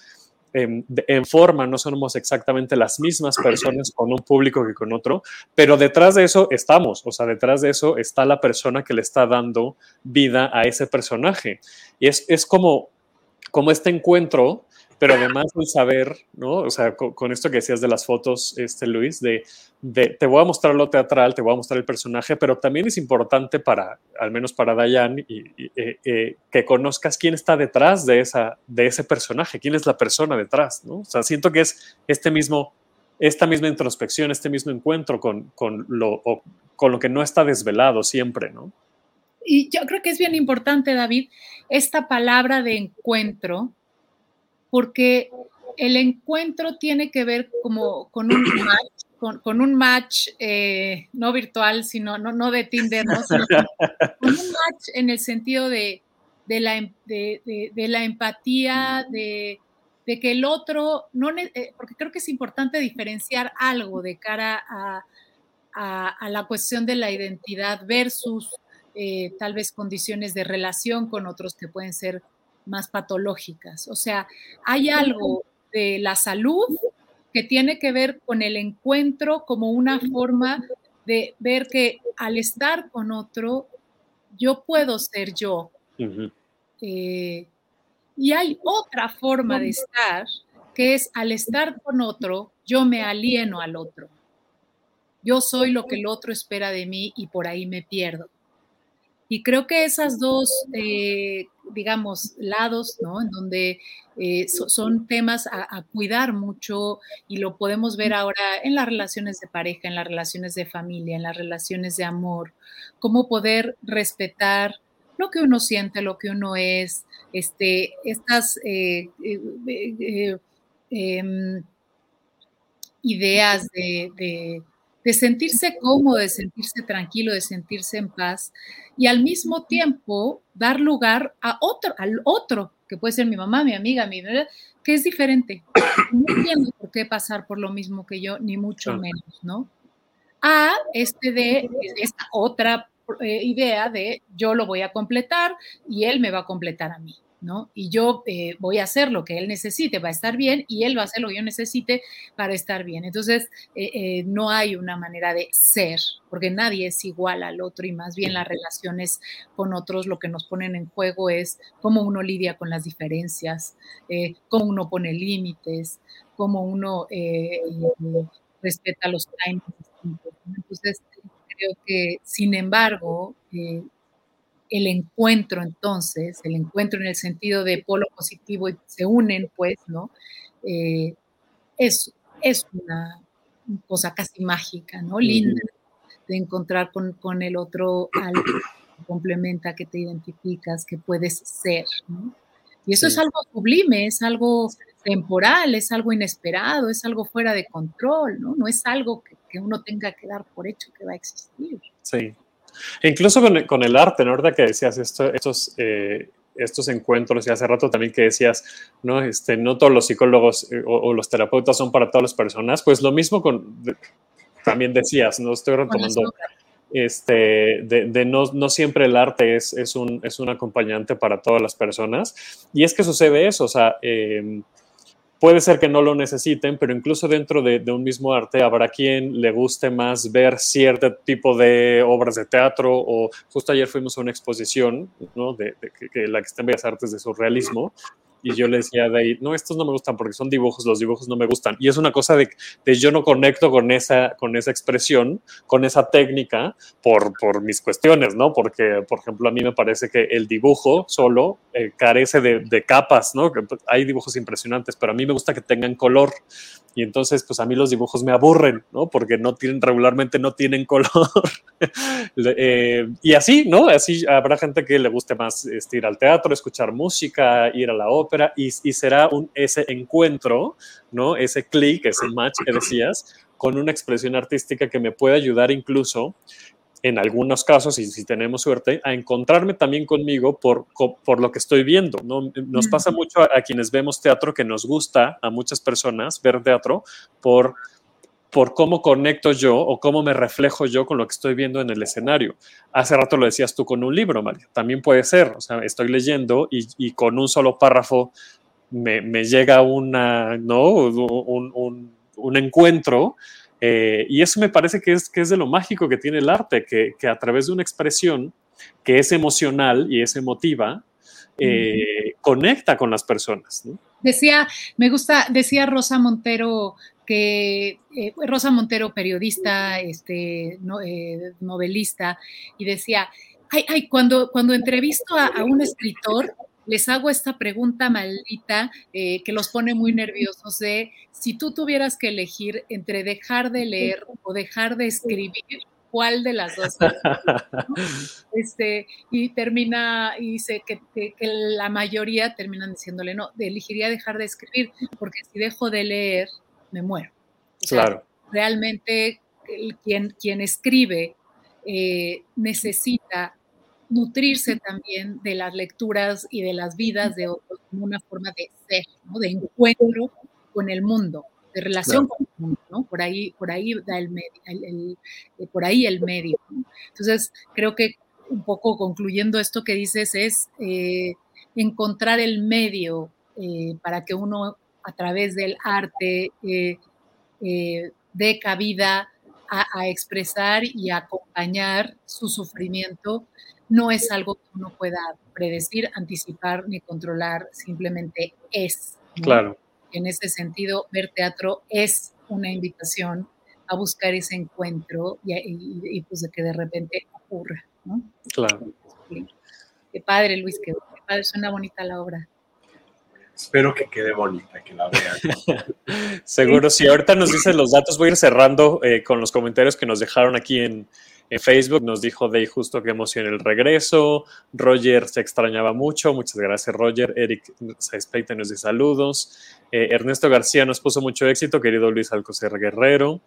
en, forma, no somos exactamente las mismas personas con un público que con otro, pero detrás de eso estamos, o sea, detrás de eso está la persona que le está dando vida a ese personaje. Y es, es como, como este encuentro pero además el saber, ¿no? O sea, con, esto que decías de las fotos, este Luis, de, de, te voy a mostrar lo teatral, te voy a mostrar el personaje, pero también es importante para, al menos para Dayan, y, eh, eh, que conozcas quién está detrás de, esa, de ese personaje, quién es la persona detrás, ¿no? O sea, siento que es este mismo, esta misma introspección, este mismo encuentro con, con lo, con lo que no está desvelado siempre, ¿no? Y yo creo que es bien importante, David, esta palabra de encuentro, porque el encuentro tiene que ver como con un match, con, un match eh, no virtual, sino no, no de Tinder, ¿no? <laughs> con un match en el sentido de, de, la, de, de, la, empatía, de, que el otro, no, eh, porque creo que es importante diferenciar algo de cara a, a, a la cuestión de la identidad versus eh, tal vez condiciones de relación con otros que pueden ser más patológicas. O sea, hay algo de la salud que tiene que ver con el encuentro como una forma de ver que al estar con otro, yo puedo ser yo. Eh, y hay otra forma de estar, que es al estar con otro, yo me alieno al otro. Yo soy lo que el otro espera de mí y por ahí me pierdo. Y creo que esas dos, eh, digamos, lados, ¿no? En donde eh, son temas a, cuidar mucho y lo podemos ver ahora en las relaciones de pareja, en las relaciones de familia, en las relaciones de amor, cómo poder respetar lo que uno siente, lo que uno es, este, estas eh, em, ideas de de sentirse cómodo, de sentirse tranquilo, de sentirse en paz y al mismo tiempo dar lugar a otro, al otro, que puede ser mi mamá, mi amiga, mi que es diferente. <coughs> No tiene por qué pasar por lo mismo que yo, ni mucho menos, ¿no? A este de esta otra eh, idea de yo lo voy a completar y él me va a completar a mí. Y yo eh, voy a hacer lo que él necesite va a estar bien y él va a hacer lo que yo necesite para estar bien. Entonces, eh, eh, no hay una manera de ser, porque nadie es igual al otro y más bien las relaciones con otros lo que nos ponen en juego es cómo uno lidia con las diferencias, cómo uno pone límites, cómo uno respeta los times Entonces, creo que, sin embargo, el encuentro entonces, el encuentro en el sentido de polo positivo y se unen, pues, ¿no? Eh, es, es una cosa casi mágica, ¿no? Linda de encontrar con, el otro algo que complementa, que te identificas, que puedes ser, ¿no? Y eso es algo sublime, es algo temporal, es algo inesperado, es algo fuera de control, ¿no? No es algo que, que uno tenga que dar por hecho que va a existir. Sí, incluso con, el arte, ¿no? ¿Verdad? Que decías esto, estos, eh, estos encuentros y hace rato también que decías, ¿no? Este, no todos los psicólogos eh, o, los terapeutas son para todas las personas, pues lo mismo con, también decías, no estoy retomando, este, de, no, no, siempre el arte es, es, un, es un acompañante para todas las personas. Y es que sucede eso, o sea, eh, Puede ser que no lo necesiten, pero incluso dentro de, un mismo arte habrá quien le guste más ver cierto tipo de obras de teatro o justo ayer fuimos a una exposición, ¿no? De, que, la que está en Bellas Artes de surrealismo y yo le decía de ahí, no, estos no me gustan porque son dibujos, los dibujos no me gustan. Y es una cosa de, de yo no conecto con esa, con esa expresión, con esa técnica, por, por mis cuestiones, ¿no? Porque, por ejemplo, a mí me parece que el dibujo solo eh, carece de, de, capas, ¿no? Hay dibujos impresionantes, pero a mí me gusta que tengan color. Y entonces, pues a mí los dibujos me aburren, ¿no? Porque no tienen, regularmente no tienen <laughs> color. Eh, y así, ¿no? Así habrá gente que le guste más este, ir al teatro, escuchar música, ir a la ópera, y, y será un, ese encuentro, ¿no? Ese clic, ese match que decías, con una expresión artística que me puede ayudar incluso en algunos casos, y si tenemos suerte, a encontrarme también conmigo por, por lo que estoy viendo. ¿no? Nos pasa mucho a, quienes vemos teatro que nos gusta a muchas personas ver teatro por, por cómo conecto yo o cómo me reflejo yo con lo que estoy viendo en el escenario. Hace rato lo decías tú con un libro, María. También puede ser, o sea, estoy leyendo y, y con un solo párrafo me, me llega una, ¿no? un, un, un encuentro eh, y eso me parece que es, que es de lo mágico que tiene el arte, que, que, a través de una expresión que es emocional y es emotiva, eh, conecta con las personas. Decía, me gusta, decía Rosa Montero que eh, Rosa Montero, periodista, este, novelista, y decía, ay, ay, cuando, cuando entrevisto a un escritor, les hago esta pregunta maldita eh, que los pone muy nerviosos de si tú tuvieras que elegir entre dejar de leer o dejar de escribir, ¿cuál de las dos? <laughs> este, y termina, y dice que, la mayoría terminan diciéndole, no, elegiría dejar de escribir, porque si dejo de leer, me muero. claro. Realmente quien, quien escribe eh, necesita nutrirse también de las lecturas y de las vidas de otros como una forma de ser, de encuentro con el mundo, de relación con el mundo, ¿no? Por ahí, por ahí da el, medio, el, eh, por ahí el medio. Entonces, creo que un poco concluyendo esto que dices es eh, encontrar el medio eh, para que uno a través del arte dé cabida a, expresar y acompañar su sufrimiento no es algo que uno pueda predecir, anticipar ni controlar, simplemente es. Claro. En ese sentido, ver teatro es una invitación a buscar ese encuentro y, pues de que de repente ocurra. ¿no? Claro. Qué padre, Luis, qué, padre, suena bonita la obra. Espero que quede bonita, que la vean. <laughs> Seguro, si ahorita nos <laughs> dicen los datos, voy a ir cerrando eh, con los comentarios que nos dejaron aquí en, en Facebook nos dijo Day justo que emociona el regreso. Roger se extrañaba mucho. Muchas gracias, Roger. Eric Saispeita nos dice saludos. Eh, Ernesto García nos puso mucho éxito, querido Luis Alcocer Guerrero.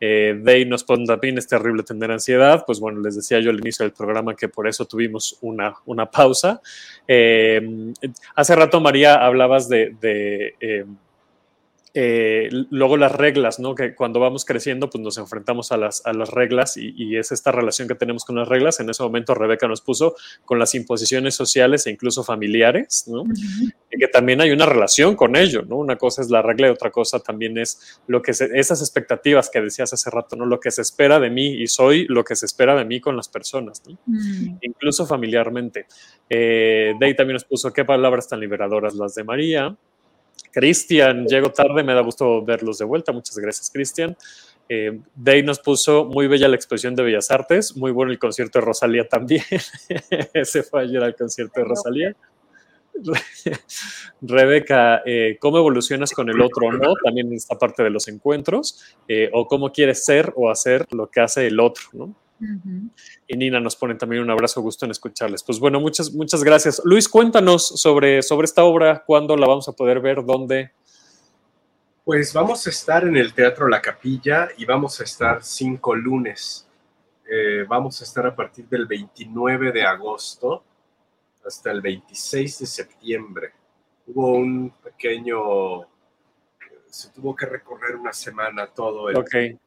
Eh, Day nos pone también es terrible tener ansiedad. Pues bueno, les decía yo al inicio del programa que por eso tuvimos una, una pausa. Eh, hace rato, María, hablabas de, de eh, luego las reglas, ¿no? Que cuando vamos creciendo, pues nos enfrentamos a las, a las reglas y, es esta relación que tenemos con las reglas. En ese momento Rebeca nos puso con las imposiciones sociales e incluso familiares, ¿no? Que también hay una relación con ello, ¿no? Una cosa es la regla y otra cosa también es lo que esas expectativas que decías hace rato, ¿no? Lo que se espera de mí y soy lo que se espera de mí con las personas, ¿no? Incluso familiarmente. Eh, Day también nos puso qué palabras tan liberadoras las de María. Cristian, llego tarde, me da gusto verlos de vuelta. Muchas gracias, Cristian. Eh, Day nos puso muy bella la exposición de Bellas Artes, muy bueno el concierto de Rosalía también. <laughs> Ese fue ayer al concierto de Rosalía. <laughs> Rebeca, eh, ¿cómo evolucionas con el otro o no? También en esta parte de los encuentros, eh, o cómo quieres ser o hacer lo que hace el otro, ¿no? Y Nina nos pone también un abrazo, gusto en escucharles. Pues bueno, muchas, muchas gracias. Luis, cuéntanos sobre, sobre esta obra, cuándo la vamos a poder ver, dónde. Pues vamos a estar en el Teatro La Capilla y vamos a estar cinco lunes. Eh, vamos a estar a partir del 29 de agosto hasta el 26 de septiembre. Hubo un pequeño, se tuvo que recorrer una semana todo el, okay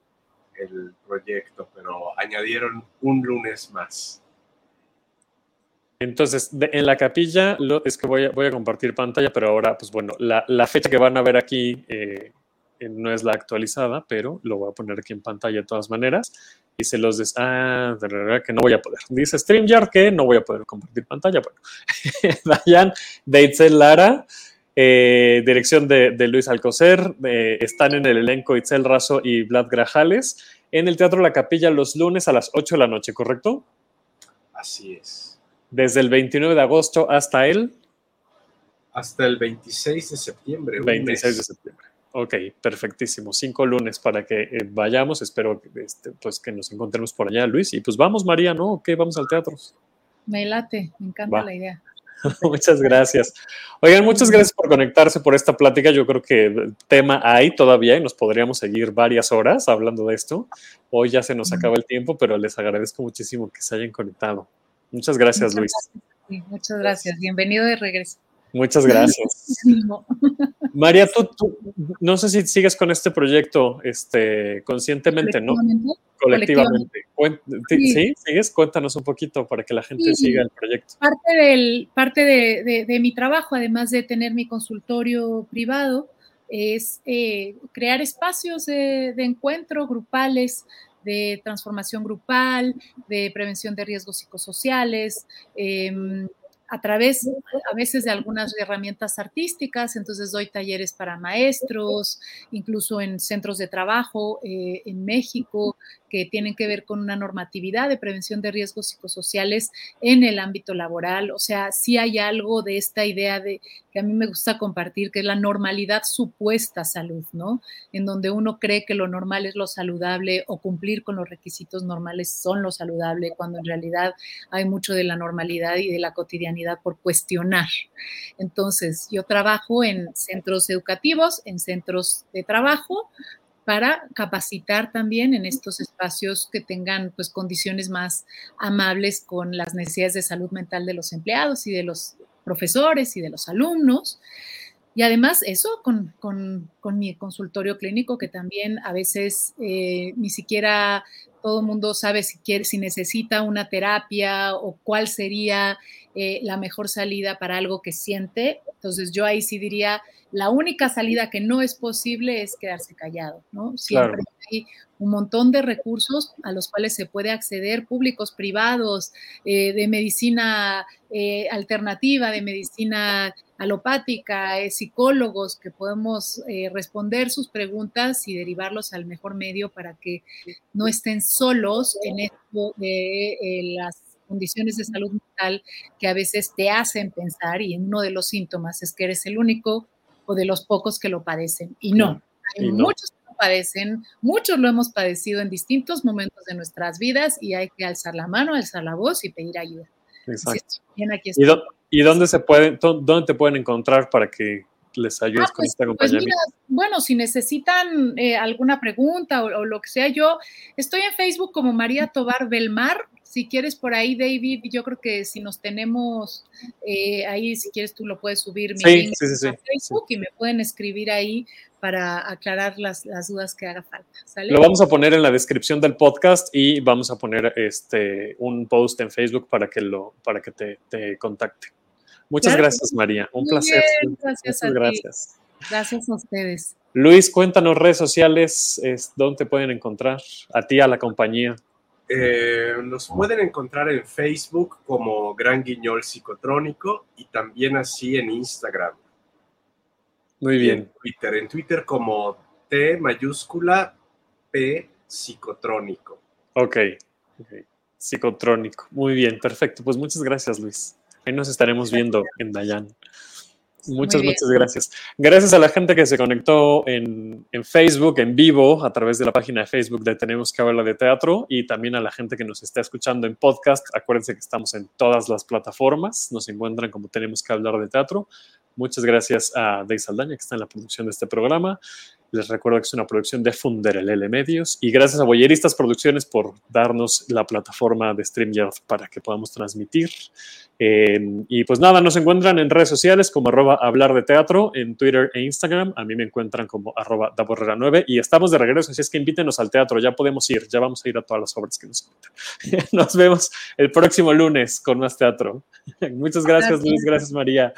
el proyecto, pero añadieron un lunes más. Entonces, en la capilla, lo, es que voy a, voy a, compartir pantalla, pero ahora, pues bueno, la, la fecha que van a ver aquí eh, no es la actualizada, pero lo voy a poner aquí en pantalla de todas maneras. Y se los des... Ah, de verdad que no voy a poder. Dice StreamYard que no voy a poder compartir pantalla. Bueno, <laughs> Dayan, Deitzel Lara, eh, dirección de, Luis Alcocer. Eh, están en el elenco Itzel Razo y Vlad Grajales. En el Teatro La Capilla los lunes a las 8 de la noche, ¿correcto? Así es. Desde el 29 de agosto hasta el... Hasta el 26 de septiembre. 26 de septiembre. Ok, perfectísimo. Cinco lunes para que eh, vayamos. Espero este, pues, que nos encontremos por allá, Luis. Y pues vamos, María, ¿no? Ok, vamos al teatro. Me late, me encanta la idea. <laughs> muchas gracias. Oigan, muchas gracias por conectarse por esta plática. Yo creo que tema hay todavía y nos podríamos seguir varias horas hablando de esto. Hoy ya se nos acaba el tiempo, pero les agradezco muchísimo que se hayan conectado. Muchas gracias, Luis. muchas gracias. Bienvenido de regreso. Muchas <laughs> gracias. María, tú, no sé si sigues con este proyecto este, conscientemente, ¿no? Colectivamente. Sí. ¿Sigues? Cuéntanos un poquito para que la gente siga el proyecto. Parte, del, parte de, mi trabajo, además de tener mi consultorio privado, es eh, crear espacios de, encuentro grupales, de transformación grupal, de prevención de riesgos psicosociales. Em, a través a veces de algunas herramientas artísticas, entonces doy talleres para maestros, incluso en centros de trabajo eh, en México, que tienen que ver con una normatividad de prevención de riesgos psicosociales en el ámbito laboral. O sea, sí hay algo de esta idea de que a mí me gusta compartir, que es la normalidad supuesta salud, ¿no? En donde uno cree que lo normal es lo saludable o cumplir con los requisitos normales son lo saludable, cuando en realidad hay mucho de la normalidad y de la cotidianidad por cuestionar. Entonces, yo trabajo en centros educativos, en centros de trabajo, para capacitar también en estos espacios que tengan pues condiciones más amables con las necesidades de salud mental de los empleados y de los profesores y de los alumnos. Y además eso con, mi consultorio clínico, que también a veces eh, ni siquiera todo el mundo sabe si, quiere, si necesita una terapia o cuál sería eh, la mejor salida para algo que siente. Entonces yo ahí sí diría, la única salida que no es posible es quedarse callado, ¿no? Siempre hay un montón de recursos a los cuales se puede acceder, públicos, privados, eh, de medicina eh, alternativa, de medicina alopática, eh, psicólogos que podemos responder sus preguntas y derivarlos al mejor medio para que no estén solos en esto de las condiciones de salud mental que a veces te hacen pensar y uno de los síntomas es que eres el único o de los pocos que lo padecen. Y no, hay muchos padecen, muchos lo hemos padecido en distintos momentos de nuestras vidas y hay que alzar la mano, alzar la voz y pedir ayuda. Exacto. ¿Y, dónde, se pueden, dónde te pueden encontrar para que les ayudes ah, con pues, este pues acompañamiento? bueno, si necesitan eh, alguna pregunta o, lo que sea, yo estoy en Facebook como María Tobar Belmar, si quieres por ahí, David, yo creo que si nos tenemos eh, ahí, si quieres tú lo puedes subir mi link a Facebook y me pueden escribir ahí para aclarar las, dudas que haga falta. Lo vamos a poner en la descripción del podcast y vamos a poner este un post en Facebook para que lo para que te, contacte. Muchas gracias, María. Un placer. gracias a gracias. Gracias a ustedes. Luis, cuéntanos redes sociales, es, ¿dónde te pueden encontrar? A ti, a la compañía. Eh, nos pueden encontrar en Facebook como Gran Guiñol Psicotrónico y también así en Instagram. Muy bien. en Twitter, en Twitter como T mayúscula P psicotrónico. Ok, psicotrónico. Muy bien, perfecto. Pues muchas gracias, Luis. Ahí nos estaremos viendo en Dayan. Muchas, muchas gracias. Gracias a la gente que se conectó en, Facebook, en vivo, a través de la página de Facebook de Tenemos que hablar de teatro y también a la gente que nos está escuchando en podcast. Acuérdense que estamos en todas las plataformas. Nos encuentran como Tenemos que hablar de teatro. Muchas gracias a Dave Saldaña, que está en la producción de este programa. Les recuerdo que es una producción de Funderelele Medios. Y gracias a Boyeristas Producciones por darnos la plataforma de StreamYard para que podamos transmitir. Em, y pues nada, nos encuentran en redes sociales como arroba hablar de teatro, en Twitter e Instagram. A mí me encuentran como arroba daborrera9. Y estamos de regreso, así es que invítenos al teatro. Ya podemos ir, ya vamos a ir a todas las obras que nos cuentan. <laughs> nos vemos el próximo lunes con más teatro. <laughs> Muchas gracias, Luis. Gracias, María.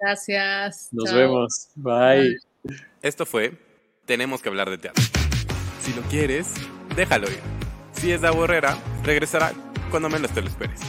Gracias. Nos vemos. Bye. Esto fue Tenemos que hablar de teatro. Si lo quieres, déjalo ir. Si es de Borrera, regresará cuando menos te lo esperes.